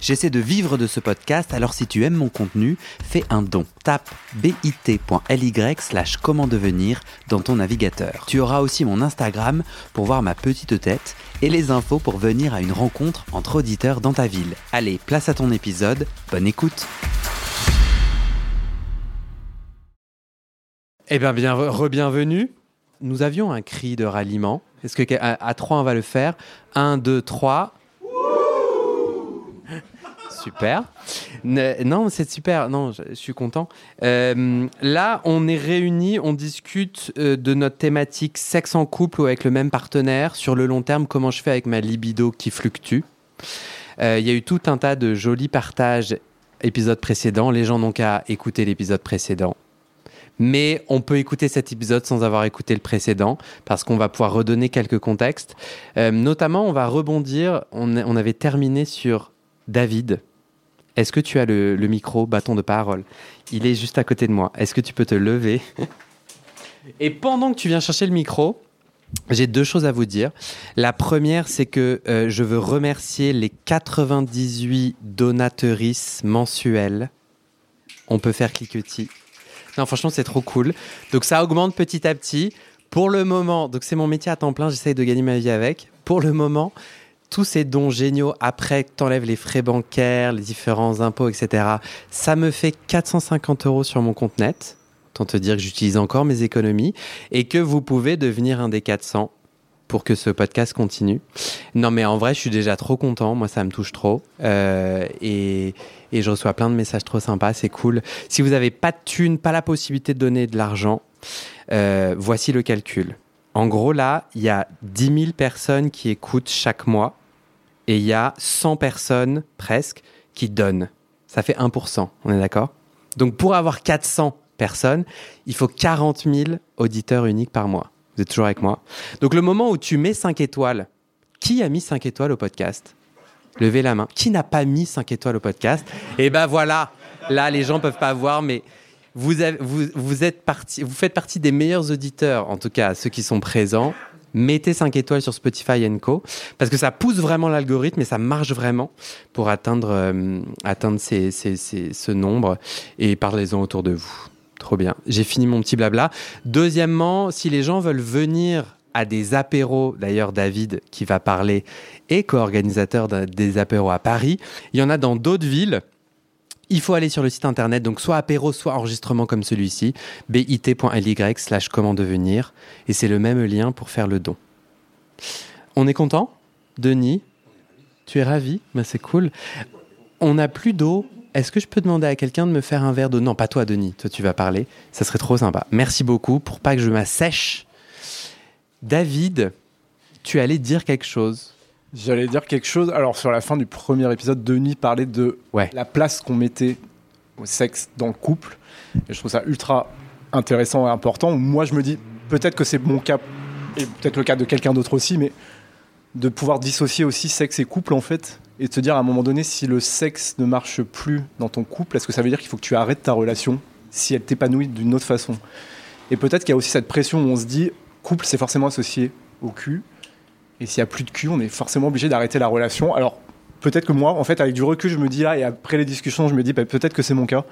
J'essaie de vivre de ce podcast, alors si tu aimes mon contenu, fais un don. Tape bit.ly slash comment devenir dans ton navigateur. Tu auras aussi mon Instagram pour voir ma petite tête et les infos pour venir à une rencontre entre auditeurs dans ta ville. Allez, place à ton épisode, bonne écoute Eh bien, bien re-bienvenue. Nous avions un cri de ralliement. Est-ce que à, à 3 on va le faire? 1, 2, 3. Super. Non, c'est super. Non, je, suis content. Euh, là, on est réunis, on discute euh, de notre thématique sexe en couple ou avec le même partenaire sur le long terme. Comment je fais avec ma libido qui fluctue. Euh, Il y a eu tout un tas de jolis partages épisode précédent. Les gens n'ont qu'à écouter l'épisode précédent. Mais on peut écouter cet épisode sans avoir écouté le précédent parce qu'on va pouvoir redonner quelques contextes. Notamment, on va rebondir. On, on avait terminé sur David. Est-ce que tu as le, micro, bâton de parole? Il est juste à côté de moi. Est-ce que tu peux te lever? Et pendant que tu viens chercher le micro, j'ai deux choses à vous dire. La première, c'est que euh, je veux remercier les 98 donatrices mensuelles. On peut faire cliquetis. Non, franchement, c'est trop cool. Donc, ça augmente petit à petit. Pour le moment, donc c'est mon métier à temps plein, j'essaye de gagner ma vie avec. Pour le moment, tous ces dons géniaux, après que tu enlèves les frais bancaires, les différents impôts, etc., ça me fait 450 euros sur mon compte net. Tant te dire que j'utilise encore mes économies et que vous pouvez devenir un des 400 pour que ce podcast continue. Non, mais en vrai, je suis déjà trop content. Moi, ça me touche trop. Euh, et, et je reçois plein de messages trop sympas. C'est cool. Si vous n'avez pas de thunes, pas la possibilité de donner de l'argent, euh, voici le calcul. En gros, là, il y a 10 000 personnes qui écoutent chaque mois et il y a 100 personnes presque qui donnent. Ça fait 1%, on est d'accord? Donc pour avoir 400 personnes, il faut 40 000 auditeurs uniques par mois. Vous êtes toujours avec moi? Donc le moment où tu mets 5 étoiles, qui a mis 5 étoiles au podcast? Levez la main. Qui n'a pas mis 5 étoiles au podcast? Et ben voilà, là les gens peuvent pas voir, mais vous, vous, vous, êtes parti, vous faites partie des meilleurs auditeurs, en tout cas ceux qui sont présents. Mettez 5 étoiles sur Spotify Co. Parce que ça pousse vraiment l'algorithme et ça marche vraiment pour atteindre, euh, atteindre ces- ces- ces- ce nombre. Et parlez-en autour de vous. Trop bien. J'ai fini mon petit blabla. Deuxièmement, si les gens veulent venir à des apéros, d'ailleurs David qui va parler est co-organisateur des apéros à Paris, il y en a dans d'autres villes. Il faut aller sur le site internet, donc soit apéro, soit enregistrement comme celui-ci, bit.ly slash comment devenir, et c'est le même lien pour faire le don. On est content? Denis? Tu es ravi? Ben, C'est cool. On n'a plus d'eau. Est-ce que je peux demander à quelqu'un de me faire un verre d'eau? Non, pas toi, Denis. Toi, tu vas parler. Ça serait trop sympa. Merci beaucoup pour pas que je m'assèche. David, tu allais dire quelque chose. J'allais dire quelque chose. Alors, sur la fin du premier épisode, Denis parlait de Ouais. la place qu'on mettait au sexe dans le couple. Et je trouve ça ultra intéressant et important. Moi, je me dis, peut-être que c'est mon cas, et peut-être le cas de quelqu'un d'autre aussi, mais de pouvoir dissocier aussi sexe et couple, en fait, et de se dire à un moment donné, si le sexe ne marche plus dans ton couple, est-ce que ça veut dire qu'il faut que tu arrêtes ta relation si elle t'épanouit d'une autre façon? Et peut-être qu'il y a aussi cette pression où on se dit, couple, c'est forcément associé au cul. Et s'il n'y a plus de cul, on est forcément obligé d'arrêter la relation. Alors, peut-être que moi, en fait, avec du recul, je me dis là, et après les discussions, je me dis, bah, peut-être que c'est mon cas.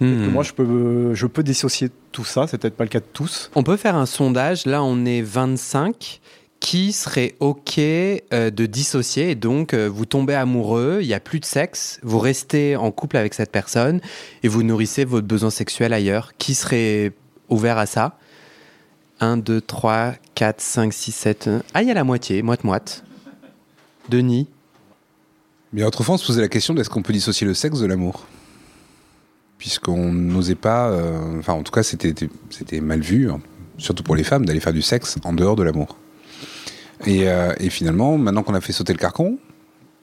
Que Hmm. moi, je peux, je peux dissocier tout ça. C'est peut-être pas le cas de tous. On peut faire un sondage. Là, on est 25. Qui serait OK euh, de dissocier? Et donc euh, vous tombez amoureux, il n'y a plus de sexe, vous restez en couple avec cette personne et vous nourrissez votre besoin sexuel ailleurs. Qui serait ouvert à ça? 1, 2, 3, 4, 5, 6, 7. Ah, il y a la moitié, moite-moite. Denis Mais autrefois, on se posait la question est-ce qu'on peut dissocier le sexe de l'amour? Puisqu'on n'osait pas, euh, enfin en tout cas c'était mal vu, hein, surtout pour les femmes, d'aller faire du sexe en dehors de l'amour. Et, euh, finalement, maintenant qu'on a fait sauter le carcan,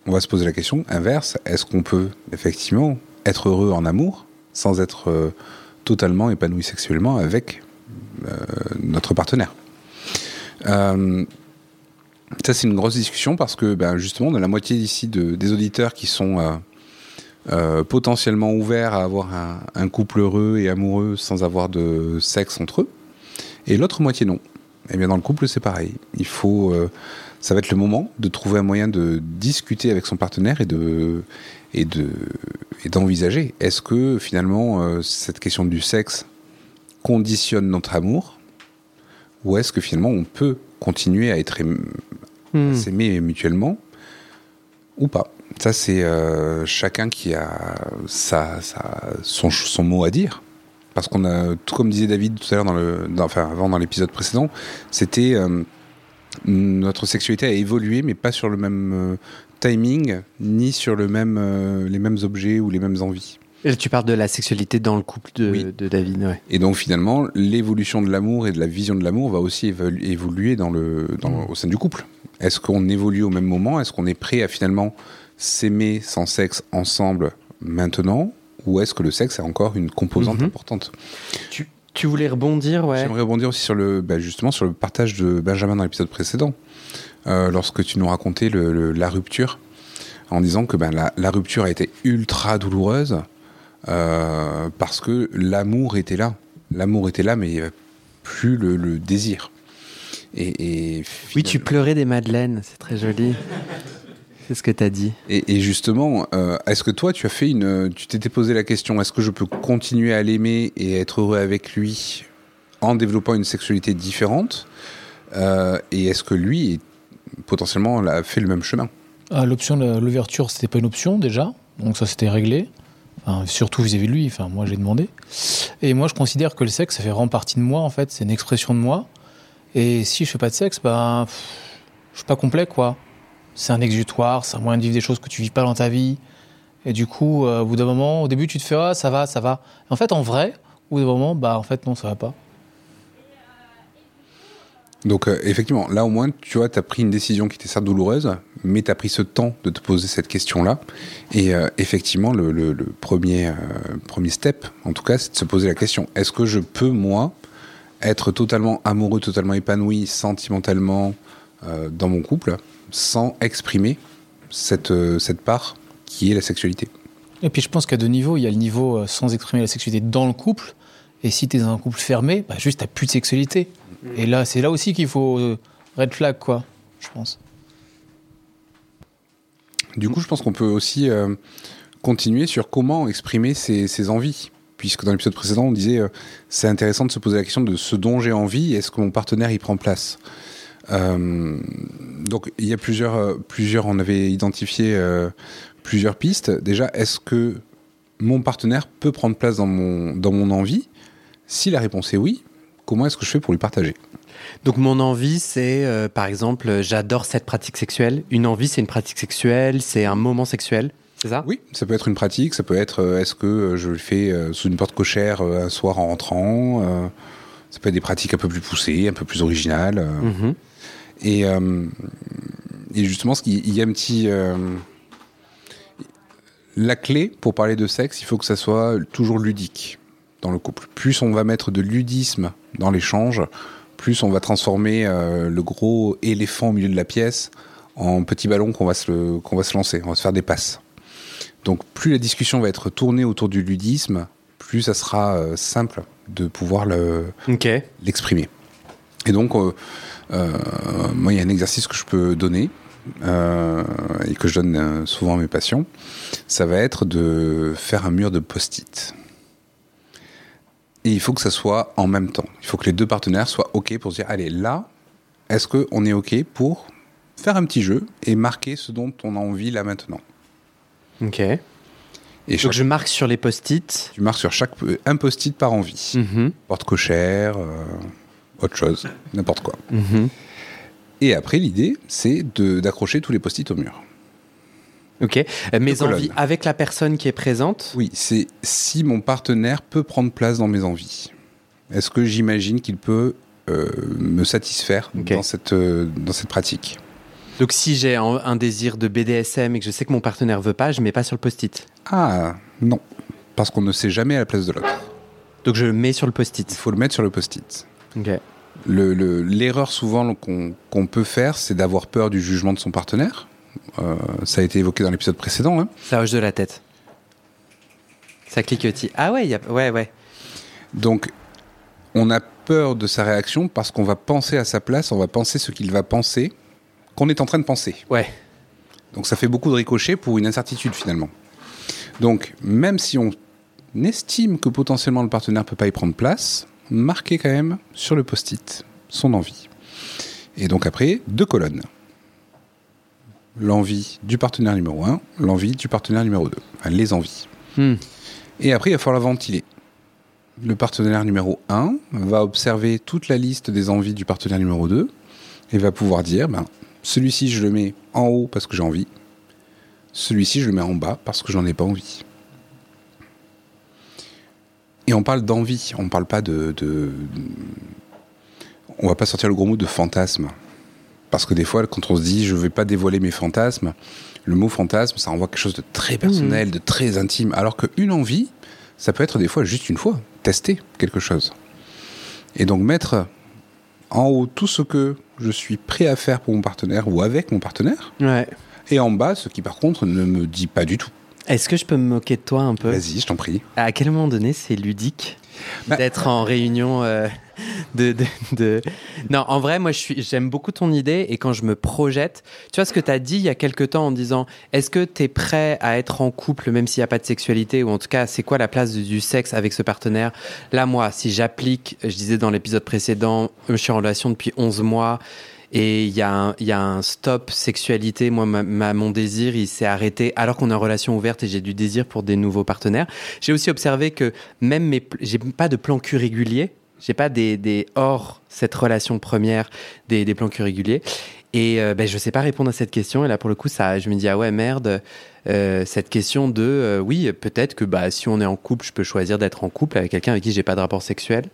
on va se poser la question inverse, est-ce qu'on peut effectivement être heureux en amour sans être euh, totalement épanoui sexuellement avec notre partenaire? Euh, Ça, c'est une grosse discussion parce que ben, justement, on a la moitié ici de, des auditeurs qui sont euh, euh, potentiellement ouverts à avoir un, couple heureux et amoureux sans avoir de sexe entre eux. Et l'autre moitié, non. Eh bien, dans le couple, c'est pareil. Il faut. ça va être le moment de trouver un moyen de discuter avec son partenaire et de et de et d'envisager. Est-ce que finalement cette question du sexe conditionne notre amour? Ou est-ce que finalement on peut continuer à être Hmm. s'aimer mutuellement ou pas? Ça, c'est euh, chacun qui a sa, sa- son, son mot à dire. Parce qu'on a, tout comme disait David tout à l'heure, dans le, dans- enfin avant dans l'épisode précédent, c'était euh, notre sexualité a évolué, mais pas sur le même euh, timing, ni sur le même, les mêmes objets ou les mêmes envies. Et tu parles de la sexualité dans le couple de, Oui. de David. Ouais. Et donc finalement, l'évolution de l'amour et de la vision de l'amour va aussi évolu- évoluer dans le, dans, au sein du couple. Est-ce qu'on évolue au même moment? Est-ce qu'on est prêt à finalement s'aimer sans sexe ensemble maintenant? Ou est-ce que le sexe est encore une composante Mhm. importante? Tu, tu voulais rebondir, ouais. J'aimerais rebondir aussi sur le, bah, justement sur le partage de Benjamin dans l'épisode précédent, Euh, lorsque tu nous racontais le- le- la rupture, en disant que ben, la, la rupture a été ultra douloureuse euh, parce que l'amour était là. L'amour était là, mais il n'y avait plus le, le désir. Et, et Oui, tu pleurais des madeleines, c'est très joli. c'est ce que tu as dit. Et, et justement, euh, est-ce que toi, tu as fait une, tu t'étais posé la question, est-ce que je peux continuer à l'aimer et être heureux avec lui en développant une sexualité différente Euh, Et est-ce que lui, potentiellement, a fait le même chemin? Ah, L'option de l'ouverture, c'était pas une option déjà, donc ça c'était réglé. Surtout vis-à-vis de lui, enfin moi j'ai demandé. Et moi je considère que le sexe, ça fait vraiment partie de moi en fait, c'est une expression de moi. Et si je fais pas de sexe, ben je suis pas complet quoi. C'est un exutoire, c'est un moyen de vivre des choses que tu vis pas dans ta vie. Et du coup, euh, au bout d'un moment, au début tu te fais ah ça va, ça va. En fait, en vrai, au bout d'un moment, bah en fait non, ça va pas. Donc, euh, effectivement, là au moins, tu vois, tu as pris une décision qui était certes douloureuse, mais tu as pris ce temps de te poser cette question-là. Et euh, effectivement, le, premier, euh, premier step, en tout cas, c'est de se poser la question est-ce que je peux, moi, être totalement amoureux, totalement épanoui sentimentalement dans mon couple, sans exprimer cette, cette part qui est la sexualité? Et puis je pense qu'à deux niveaux, il y a le niveau sans exprimer la sexualité dans le couple. Et si tu es dans un couple fermé, bah juste t'as plus de sexualité. Et là, c'est là aussi qu'il faut euh, red flag, quoi, je pense. Du coup, je pense qu'on peut aussi euh, continuer sur comment exprimer ses, ses envies. Puisque dans l'épisode précédent, on disait euh, c'est intéressant de se poser la question de ce dont j'ai envie, est-ce que mon partenaire y prend place Euh, Donc, il y a plusieurs, euh, plusieurs on avait identifié euh, plusieurs pistes. Déjà, est-ce que mon partenaire peut prendre place dans mon, dans mon envie? Si la réponse est oui, comment est-ce que je fais pour lui partager? Donc mon envie, c'est euh, par exemple, j'adore cette pratique sexuelle. Une envie, c'est une pratique sexuelle, c'est un moment sexuel, c'est ça? Oui, ça peut être une pratique, ça peut être euh, est-ce que euh, je le fais euh, sous une porte cochère un soir en rentrant Ça peut être des pratiques un peu plus poussées, un peu plus originales. Mhm. Et, et justement, ce il y a un petit. la clé pour parler de sexe, il faut que ça soit toujours ludique dans le couple. Plus on va mettre de ludisme dans l'échange, plus on va transformer euh, le gros éléphant au milieu de la pièce en petit ballon qu'on va, se, qu'on va se lancer, on va se faire des passes. Donc plus la discussion va être tournée autour du ludisme, plus ça sera euh, simple de pouvoir le, l'exprimer. Et donc, euh, moi, il y a un exercice que je peux donner euh, et que je donne souvent à mes patients. Ça va être de faire un mur de post-it. Et il faut que ça soit en même temps. Il faut que les deux partenaires soient OK pour se dire, allez, là, est-ce qu'on est OK pour faire un petit jeu et marquer ce dont on a envie là maintenant? Ok. Et Donc chaque- je marque sur les post-it. tu marques sur chaque un post-it par envie. Mhm. Porte cochère, euh, autre chose, n'importe quoi. Mhm. Et après, l'idée, c'est d'accrocher tous les post-it au mur. Ok. Mes envies avec la personne qui est présente. Oui, c'est si mon partenaire peut prendre place dans mes envies. Est-ce que j'imagine qu'il peut euh, me satisfaire dans, cette, euh, dans cette pratique? Donc si j'ai un, un désir de BDSM et que je sais que mon partenaire veut pas, je mets pas sur le post-it. Ah, non. Parce qu'on ne sait jamais à la place de l'autre. Donc je le mets sur le Il post-it. faut le mettre sur le post-it. Ok. Le- le- L'erreur souvent qu'on qu'on peut faire, c'est d'avoir peur du jugement de son partenaire. Euh, ça a été évoqué dans l'épisode précédent. hein. Ça hoche de la tête. Ça cliquetis. Ah ouais, il y a... ouais, ouais. Donc, on a peur de sa réaction parce qu'on va penser à sa place, on va penser ce qu'il va penser, qu'on est en train de penser. Ouais. Donc, ça fait beaucoup de ricochets pour une incertitude finalement. Donc, même si on estime que potentiellement le partenaire ne peut pas y prendre place, marquez quand même sur le post-it son envie. Et donc après, deux colonnes. L'envie du partenaire numéro 1, l'envie du partenaire numéro 2. Enfin, les envies. Hmm. Et après, il va falloir ventiler. Le partenaire numéro 1 va observer toute la liste des envies du partenaire numéro 2 et va pouvoir dire ben, celui-ci, je le mets en haut parce que j'ai envie. Celui-ci, je le mets en bas parce que j'en ai pas envie. Et on parle d'envie, on parle pas de, de- On va pas sortir le gros mot de fantasme. Parce que des fois, quand on se dit je vais pas dévoiler mes fantasmes, le mot fantasme, ça renvoie à quelque chose de très personnel, de très intime. Alors qu'une envie, ça peut être des fois juste une fois, tester quelque chose. Et donc mettre en haut tout ce que je suis prêt à faire pour mon partenaire ou avec mon partenaire, Ouais. et en bas ce qui par contre ne me dit pas du tout. Est-ce que je peux me moquer de toi un peu? Vas-y, je t'en prie. À quel moment donné, c'est ludique Bah- d'être en réunion euh, Non, en vrai, moi, j'aime beaucoup ton idée et quand je me projette, tu vois ce que tu as dit il y a quelque temps en disant est-ce que tu es prêt à être en couple même s'il n'y a pas de sexualité ou en tout cas, c'est quoi la place du, sexe avec ce partenaire? Là, moi, si j'applique, je disais dans l'épisode précédent, je suis en relation depuis 11 mois. Et il y, a un- stop sexualité. Moi, mon désir, il s'est arrêté alors qu'on est en relation ouverte et j'ai du désir pour des nouveaux partenaires. J'ai aussi observé que même mes, j'ai pas de plan cul régulier. J'ai pas des, des hors cette relation première des, des plans réguliers. Et euh, ben, je sais pas répondre à cette question. Et là, pour le coup, ça, je me dis ah ouais merde. euh, cette question de euh, oui peut-être que bah si on est en couple, je peux choisir d'être en couple avec quelqu'un avec qui j'ai pas de rapport sexuel.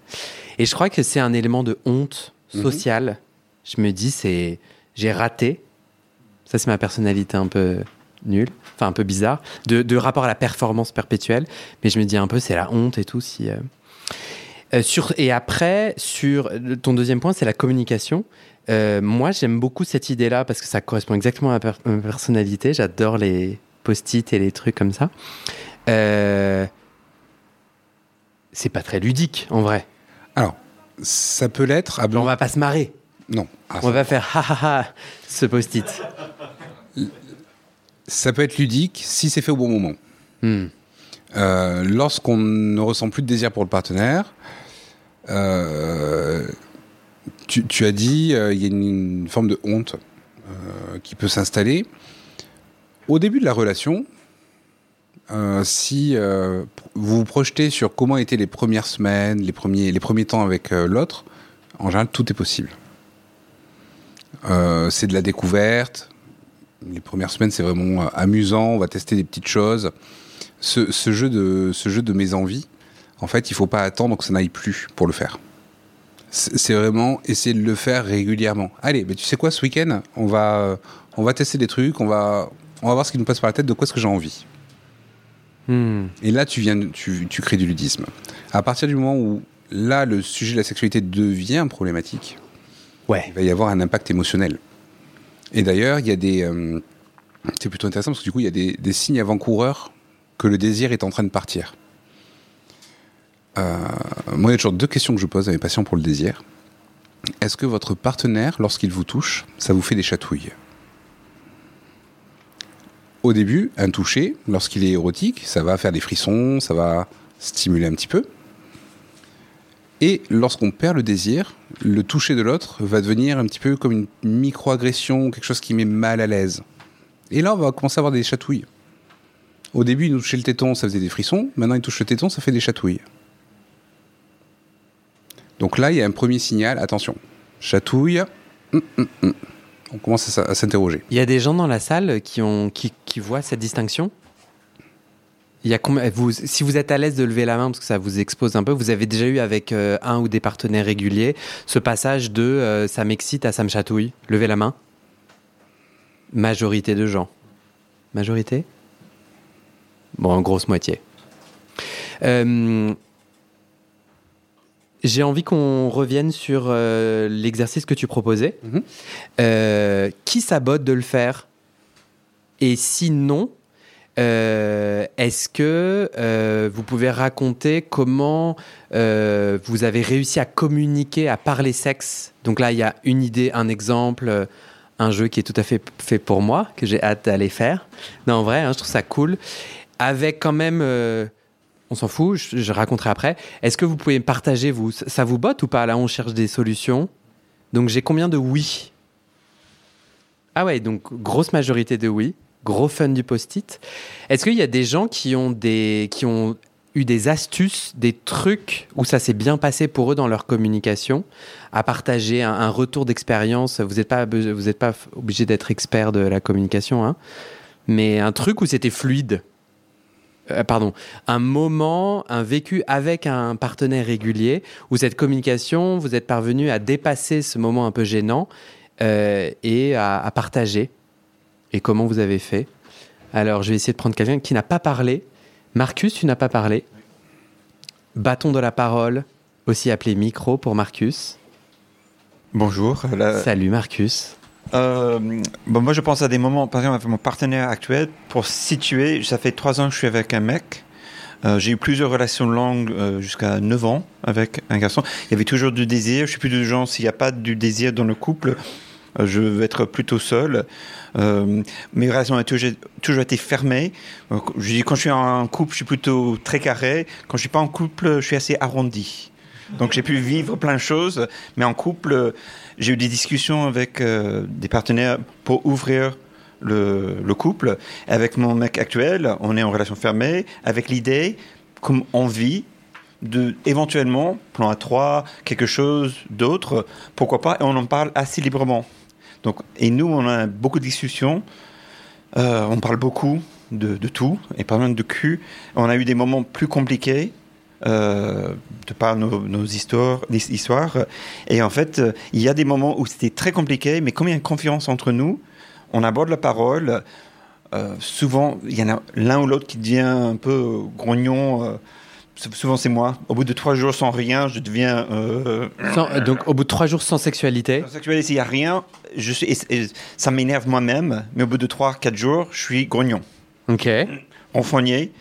Et je crois que c'est un élément de honte Mhm. sociale. Je me dis c'est j'ai raté. Ça c'est ma personnalité un peu nulle, enfin un peu bizarre, de, de rapport à la performance perpétuelle. Mais je me dis un peu c'est la honte et tout si. Euh, sur, et après, sur ton deuxième point, c'est la communication. Euh, moi, j'aime beaucoup cette idée-là parce que ça correspond exactement à ma, per- ma personnalité. J'adore les post-it et les trucs comme ça. Euh, c'est pas très ludique, en vrai. Alors, ça peut l'être. à On va pas se marrer. Non. Ah, On va faire ha ha ha ce post-it. ça peut être ludique si c'est fait au bon moment. Hmm. Euh, Lorsqu'on ne ressent plus de désir pour le partenaire, euh, tu, as dit euh, il y a une, forme de honte qui peut s'installer. Au début de la relation, si vous vous projetez sur comment étaient les premières semaines, les premiers, les premiers temps avec l'autre, en général, tout est possible. C'est de la découverte. Les premières semaines, c'est vraiment amusant. On va tester des petites choses. Ce, ce jeu de, ce jeu de mes envies, en fait, il faut pas attendre que ça n'aille plus pour le faire. C'est vraiment essayer de le faire régulièrement. Allez, mais tu sais quoi, ce week-end, on va, euh, on va tester des trucs, on va, on va voir ce qui nous passe par la tête, de quoi est-ce que j'ai envie. Hmm. Et là, tu viens, tu, tu crées du ludisme. À partir du moment où là, le sujet de la sexualité devient problématique, Ouais. il va y avoir un impact émotionnel. Et d'ailleurs, il y a des. euh, c'est plutôt intéressant parce que du coup, il y a des, des signes avant-coureurs que le désir est en train de partir. Euh, moi, il y a toujours deux questions que je pose à mes patients pour le désir. Est-ce que votre partenaire, lorsqu'il vous touche, ça vous fait des chatouilles? Au début, un toucher, lorsqu'il est érotique, ça va faire des frissons, ça va stimuler un petit peu. Et lorsqu'on perd le désir, le toucher de l'autre va devenir un petit peu comme une micro-agression, quelque chose qui met mal à l'aise. Et là, on va commencer à avoir des chatouilles. Au début, il nous touchait le téton, ça faisait des frissons. Maintenant, il touche le téton, ça fait des chatouilles. Donc là, il y a un premier signal. Attention, chatouille. hum, hum, hum. On commence à s'interroger. Il y a des gens dans la salle qui, ont, qui, voient cette distinction? Si vous êtes à l'aise de lever la main, parce que ça vous expose un peu, vous avez déjà eu avec euh, un ou des partenaires réguliers ce passage de euh, ça m'excite à ça me chatouille? Levez la main. Majorité de gens. Majorité? Bon, en grosse moitié. Euh, J'ai envie qu'on revienne sur euh, l'exercice que tu proposais. Mhm. Euh, qui sabote de le faire? Et sinon, euh, est-ce que euh, vous pouvez raconter comment euh, vous avez réussi à communiquer, à parler sexe? Donc là, il y a une idée, un exemple, un jeu qui est tout à fait fait pour moi, que j'ai hâte d'aller faire. Non, en vrai, hein, je trouve ça cool. Avec quand même... euh, on s'en fout, je, raconterai après. Est-ce que vous pouvez partager, vous, ça vous botte ou pas Là, on cherche des solutions? Donc, j'ai combien de oui? Ah ouais, donc grosse majorité de oui. Gros fun du post-it. Est-ce qu'il y a des gens qui ont, des, qui ont eu des astuces, des trucs où ça s'est bien passé pour eux dans leur communication? À partager un, retour d'expérience Vous n'êtes pas, pas obligé d'être expert de la communication, hein, mais un truc où c'était fluide? Euh, pardon, un moment, un vécu avec un partenaire régulier où cette communication, vous êtes parvenu à dépasser ce moment un peu gênant euh, et à, à partager. Et comment vous avez fait? Alors, je vais essayer de prendre quelqu'un qui n'a pas parlé. Marcus, tu n'as pas parlé? Bâton de la parole, aussi appelé micro pour Marcus. Bonjour. Salut Marcus. Euh, bon, moi, je pense à des moments, par exemple, avec mon partenaire actuel, pour situer, ça fait trois ans que je suis avec un mec. Euh, j'ai eu plusieurs relations longues euh, jusqu'à 9 ans avec un garçon. Il y avait toujours du désir. Je suis plus du genre, s'il n'y a pas du désir dans le couple, je veux être plutôt seul. Mes relations ont toujours, toujours été fermées. Je quand je suis en couple, je suis plutôt très carré. Quand je suis pas en couple, je suis assez arrondi. Donc j'ai pu vivre plein de choses, mais en couple, j'ai eu des discussions avec euh, des partenaires pour ouvrir le, le couple. Avec mon mec actuel, on est en relation fermée, avec l'idée, comme on vit, de éventuellement, plan à trois, quelque chose d'autre, pourquoi pas, et on en parle assez librement. Donc, et nous, on a beaucoup de discussions, euh, on parle beaucoup de, de tout, et par exemple de cul. On a eu des moments plus compliqués, euh, de par nos, nos histoires. Et en fait, il y a des moments où c'était très compliqué, mais comme il y a une confiance entre nous, on aborde la parole. Euh, souvent, il y en a l'un ou l'autre qui devient un peu grognon. euh, sou- souvent, c'est moi. Au bout de trois jours sans rien, je deviens. euh, Sans- donc, au bout de trois jours sans sexualité, en sexualité, s'il n'y a rien, je suis, et- et ça m'énerve moi-même, mais au bout de 3-4 jours, je suis grognon, ok. renfrogné.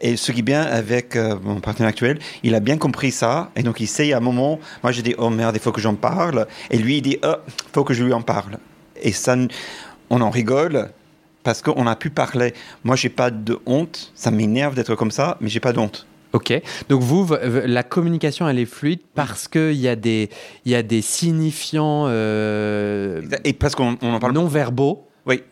Et ce qui est bien avec euh, mon partenaire actuel, il a bien compris ça, et donc il sait à un moment, moi j'ai dit, oh merde, il faut que j'en parle, et lui il dit, oh, il faut que je lui en parle. Et ça, on en rigole, parce qu'on a pu parler. Moi j'ai pas de honte, ça m'énerve d'être comme ça, mais j'ai pas de honte. Ok. Donc vous, la communication, elle est fluide parce qu'il y, a des- y a des signifiants euh, Et parce qu'on on en parle non verbaux. Oui.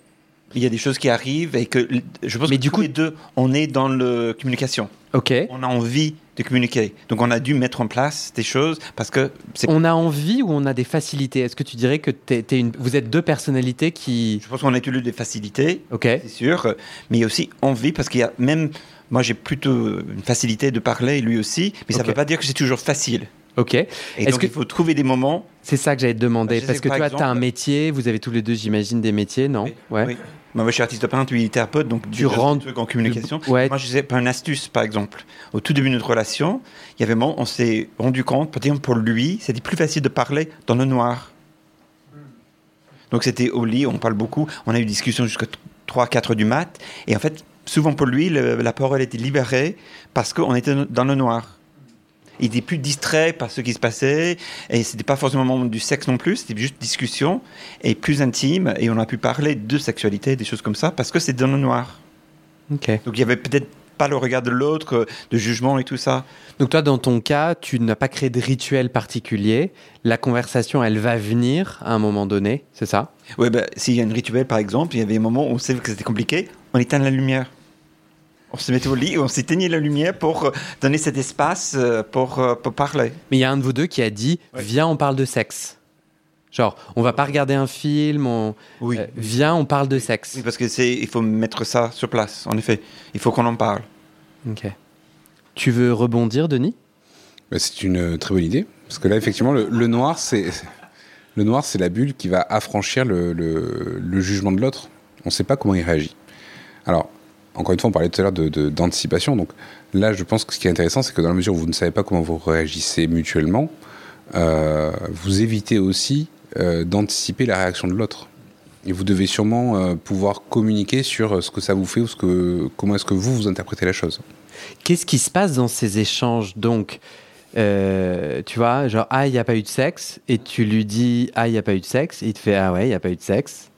Il y a des choses qui arrivent et que je pense Mais que du tous coup- les deux, on est dans la communication. Ok. On a envie de communiquer. Donc on a dû mettre en place des choses parce que. On a envie ou on a des facilités? Est-ce que tu dirais que t'es- t'es une... vous êtes deux personnalités qui... Je pense qu'on a eu des facilités, Ok. c'est sûr, mais il y a aussi envie parce qu'il y a même. Moi, j'ai plutôt une facilité de parler, lui aussi, mais ça ne veut pas dire que c'est toujours facile. Ok. Et Est-ce donc, que- il faut trouver des moments. C'est ça que j'allais te demander. Parce que par tu as un métier, vous avez tous les deux, j'imagine, des métiers, non? Oui, Ouais. oui. Moi, je suis artiste peintre, lui, il est thérapeute, donc rentres un truc en communication. Ouais. Moi, je sais pas une astuce, par exemple. Au tout début de notre relation, il y avait un moment, on s'est rendu compte, par exemple, pour lui, c'était plus facile de parler dans le noir. Donc, c'était au lit, on parle beaucoup. On a eu des discussions jusqu'à 3-4 du mat. Et en fait, souvent pour lui, le- la parole était libérée parce qu'on était dans le noir. Il était plus distrait par ce qui se passait. Et c'était pas forcément un moment du sexe non plus, c'était juste discussion et plus intime. Et on a pu parler de sexualité, des choses comme ça, parce que c'est dans le noir. Ok. Donc il y avait peut-être pas le regard de l'autre, de jugement et tout ça. Donc toi, dans ton cas, tu n'as pas créé de rituel particulier. La conversation, elle va venir à un moment donné, c'est ça? Ouais, ben, s'il y a une rituel par exemple, il y avait un moment où on savait que c'était compliqué, on éteint la lumière. On se mettait au lit et on s'éteignait la lumière pour euh, donner cet espace euh, pour, euh, pour parler. Mais il y a un de vous deux qui a dit Ouais. Viens, on parle de sexe. Genre, on va pas regarder un film, on... Oui. euh, viens, on parle de sexe. Oui, parce que c'est, il faut mettre ça sur place, en effet. Il faut qu'on en parle. Ok. Tu veux rebondir, Denis? Bah, c'est une très bonne idée. Parce que là, effectivement, le, le noir, c'est le noir, c'est la bulle qui va affranchir le, le- le jugement de l'autre. On ne sait pas comment il réagit. Alors, encore une fois, on parlait tout à l'heure d'anticipation. De, d'anticipation. donc là, je pense que ce qui est intéressant, c'est que dans la mesure où vous ne savez pas comment vous réagissez mutuellement, euh, vous évitez aussi euh, d'anticiper la réaction de l'autre. Et vous devez sûrement euh, pouvoir communiquer sur ce que ça vous fait ou ce que, comment est-ce que vous, vous interprétez la chose. Qu'est-ce qui se passe dans ces échanges? Donc, euh, tu vois, genre, ah, il n'y a pas eu de sexe, et tu lui dis, ah, il n'y a pas eu de sexe, et il te fait, ah ouais, il n'y a pas eu de sexe.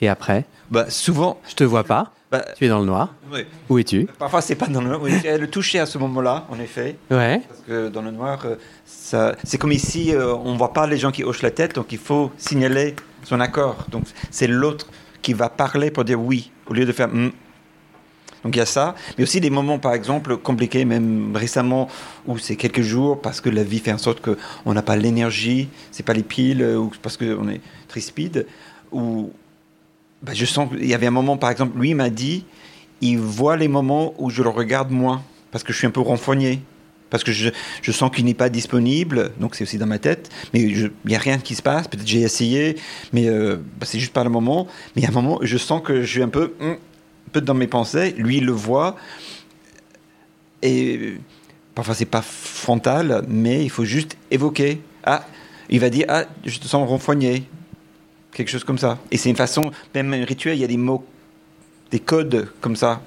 Et après? Bah, souvent. Je te vois pas. Bah, tu es dans le noir. oui. Où es-tu? Parfois, c'est pas dans le noir. Oui, le toucher à ce moment-là, en effet. Ouais. Parce que dans le noir, euh, ça, c'est comme ici, euh, on voit pas les gens qui hochent la tête, donc il faut signaler son accord. Donc c'est l'autre qui va parler pour dire oui, au lieu de faire Hmm. Donc il y a ça, mais aussi des moments, par exemple, compliqués, même récemment, où c'est quelques jours parce que la vie fait en sorte qu'on n'a pas l'énergie, c'est pas les piles, euh, ou parce qu'on est très speed, ou bah, je sens qu'il y avait un moment, par exemple, lui m'a dit, il voit les moments où je le regarde moins, parce que je suis un peu renfrogné, parce que je, je sens qu'il n'est pas disponible, donc c'est aussi dans ma tête, mais il n'y a rien qui se passe, peut-être j'ai essayé, mais euh, bah, c'est juste pas le moment, mais il y a un moment, je sens que je suis un peu, un peu dans mes pensées, lui il le voit, et parfois c'est pas frontal, mais il faut juste évoquer, ah, il va dire, ah, je te sens renfrogné, quelque chose comme ça. Et c'est une façon, même un rituel, il y a des mots, des codes comme ça.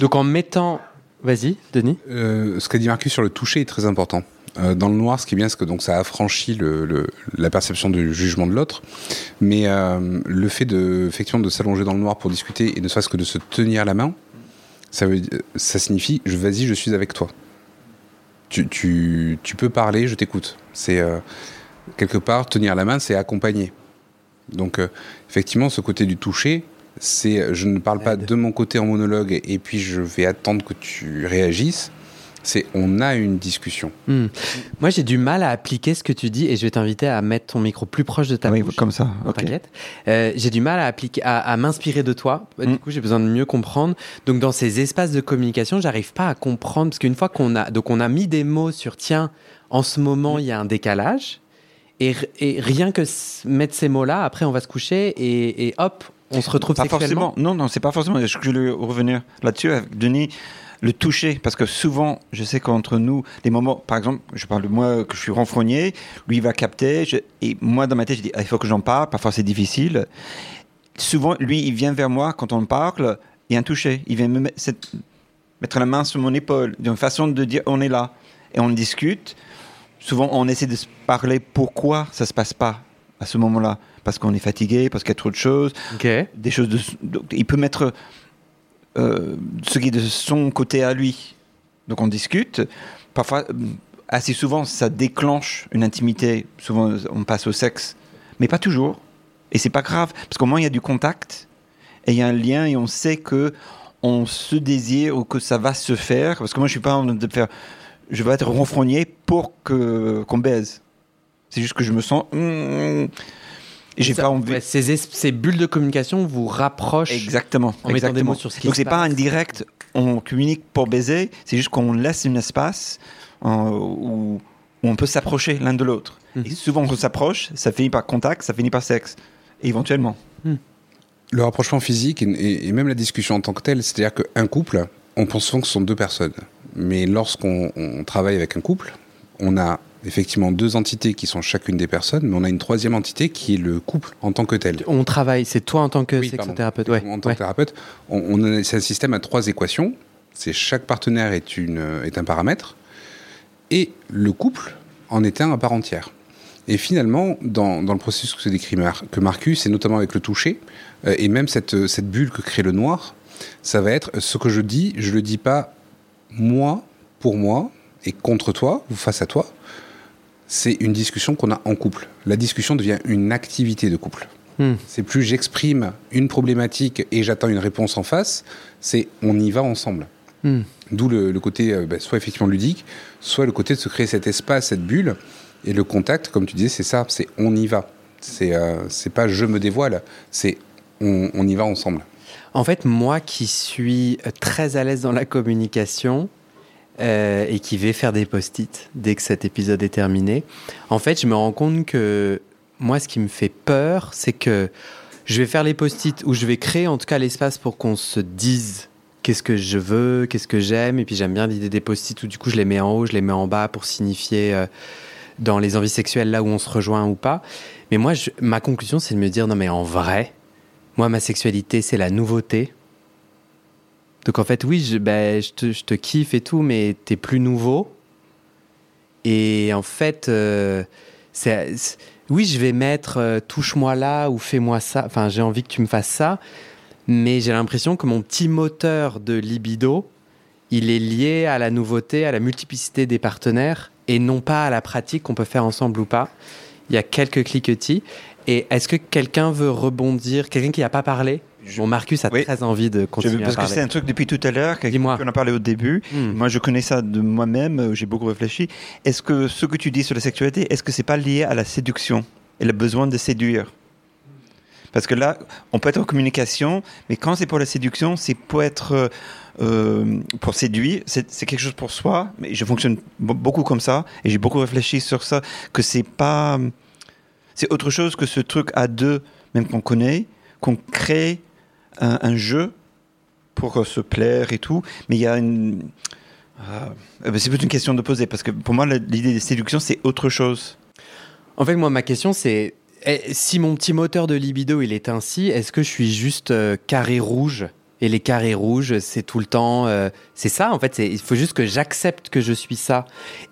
Donc en mettant. Vas-y, Denis. Euh, ce qu'a dit Marcus sur le toucher est très important. Euh, dans le noir, ce qui est bien, c'est que donc ça affranchit le, le, la perception du jugement de l'autre, mais euh, le fait de effectivement de s'allonger dans le noir pour discuter et ne serait-ce que de se tenir la main, ça veut, ça signifie je vas-y, je suis avec toi. Tu, tu, tu peux parler, je t'écoute. C'est euh, quelque part tenir la main, c'est accompagner. Donc euh, effectivement, ce côté du toucher, c'est je ne parle pas de mon côté en monologue et, puis je vais attendre que tu réagisses. C'est on a une discussion. Hmm. Moi, j'ai du mal à appliquer ce que tu dis et je vais t'inviter à mettre ton micro plus proche de ta oui, bouche. comme ça. ok. T'inquiète. Euh, j'ai du mal à appliquer, à, à m'inspirer de toi. Du Mm. coup, j'ai besoin de mieux comprendre. Donc, dans ces espaces de communication, j'arrive pas à comprendre parce qu'une fois qu'on a, donc on a mis des mots sur tiens, en ce moment, il y a un décalage. Et, rien que mettre ces mots-là, après, on va se coucher et, et hop, on se retrouve Pas sexuellement. forcément. Non, non, c'est pas forcément. Je voulais revenir là-dessus avec Denis. Le toucher, parce que souvent, je sais qu'entre nous, des moments, par exemple, je parle de moi que je suis renfrogné, lui il va capter, je- et moi dans ma tête, je dis, ah, il faut que j'en parle, parfois c'est difficile. Souvent, lui, il vient vers moi quand on parle, il y a un toucher, il vient me mettre, cette- mettre la main sur mon épaule, d'une façon de dire, on est là, et on discute. Souvent, on essaie de se parler pourquoi ça se passe pas à ce moment-là, parce qu'on est fatigué, parce qu'il y a trop de choses. Des choses de, il peut mettre euh, ce qui est de son côté à lui. Donc on discute. Parfois euh, assez souvent ça déclenche une intimité. Souvent on passe au sexe. Mais pas toujours. Et c'est pas grave. Parce qu'au moins il y a du contact. Et il y a un lien et on sait que on se désire ou que ça va se faire. Parce que moi je suis pas en train de faire je vais être renfrogné pour que qu'on baise c'est juste que je me sens hum, et j'ai Ça- pas envie ouais, ces, es- ces bulles de communication vous rapprochent. Exactement. En mettant des exactement. mots sur ce qui Donc c'est pas passe. un direct, on communique pour baiser, c'est juste qu'on laisse un espace euh, où, où on peut s'approcher l'un de l'autre. Mhm. Et souvent on s'approche, ça finit par contact, ça finit par sexe, éventuellement. Le rapprochement physique et, et- et même la discussion en tant que telle, c'est-à-dire qu'un couple, on pense souvent que ce sont deux personnes. Mais lorsqu'on on travaille avec un couple, on a effectivement deux entités qui sont chacune des personnes, mais on a une troisième entité qui est le couple en tant que tel. On travaille, c'est toi en tant que Oui, sexothérapeute. Ouais. En tant ouais. que thérapeute, on, on a- c'est un système à trois équations. C'est chaque partenaire est, une, est un paramètre et le couple en est un à part entière. Et finalement, dans, dans le processus que décrit Mar- que Marcus, et notamment avec le toucher, euh, et même cette, cette bulle que crée le noir, ça va être ce que je dis, je le dis pas moi, pour moi, et contre toi, ou face à toi. C'est une discussion qu'on a en couple. La discussion devient une activité de couple. Hmm. C'est plus j'exprime une problématique et j'attends une réponse en face, c'est on y va ensemble. Hmm. D'où le, le côté euh, bah, soit effectivement ludique, soit le côté de se créer cet espace, cette bulle. Et le contact, comme tu disais, c'est ça, c'est on y va. C'est euh, pas je me dévoile, c'est on, on y va ensemble. En fait, moi qui suis très à l'aise dans la communication euh, et qui vais faire des post-it dès que cet épisode est terminé, en fait, je me rends compte que moi, ce qui me fait peur, c'est que je vais faire les post-it ou je vais créer en tout cas l'espace pour qu'on se dise qu'est-ce que je veux, qu'est-ce que j'aime, et puis j'aime bien l'idée des post-it où du coup je les mets en haut, je les mets en bas pour signifier euh, dans les envies sexuelles là où on se rejoint ou pas. Mais moi, ma conclusion, c'est de me dire non mais en vrai, moi ma sexualité c'est la nouveauté. Donc en fait, oui, je, ben, je, te, kiffe et tout, mais t'es plus nouveau. Et en fait, euh, oui, je vais mettre euh, touche-moi là ou fais-moi ça. Enfin, j'ai envie que tu me fasses ça. Mais j'ai l'impression que mon petit moteur de libido, il est lié à la nouveauté, à la multiplicité des partenaires et non pas à la pratique qu'on peut faire ensemble ou pas. Il y a quelques cliquetis. Et est-ce que quelqu'un veut rebondir Quelqu'un qui n'a pas parlé? Je- Bon, Marcus a Oui. très envie de Je- continuer parce à que c'est un truc depuis tout à l'heure, qu'on a parlé au début. Hmm. Moi, je connais ça de moi-même, euh, j'ai beaucoup réfléchi. Est-ce que ce que tu dis sur la sexualité, est-ce que c'est pas lié à la séduction et le besoin de séduire? Parce que là, on peut être en communication, mais quand c'est pour la séduction, c'est pour être euh, euh, pour séduire, c'est quelque chose pour soi. Mais je fonctionne be- beaucoup comme ça et j'ai beaucoup réfléchi sur ça, que c'est pas, c'est autre chose que ce truc à deux, même qu'on connaît, qu'on crée un, jeu pour se plaire et tout, mais il y a une. Euh, ben, c'est plutôt une question de poser, parce que pour moi, l'idée de séduction, c'est autre chose. En fait, moi, ma question, c'est eh, si mon petit moteur de libido, il est ainsi, est-ce que je suis juste euh, carré rouge? Et les carrés rouges, c'est tout le temps. euh, c'est ça, en fait. Il faut juste que j'accepte que je suis ça.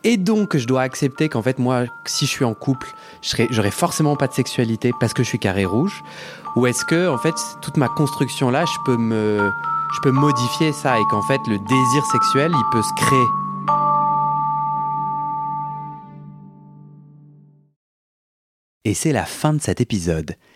Et donc, je dois accepter qu'en fait, moi, si je suis en couple, j'aurai forcément pas de sexualité parce que je suis carré rouge Ou est-ce que, en fait, toute ma construction-là, je peux me. Je peux modifier ça et qu'en fait, le désir sexuel, il peut se créer. Et c'est la fin de cet épisode.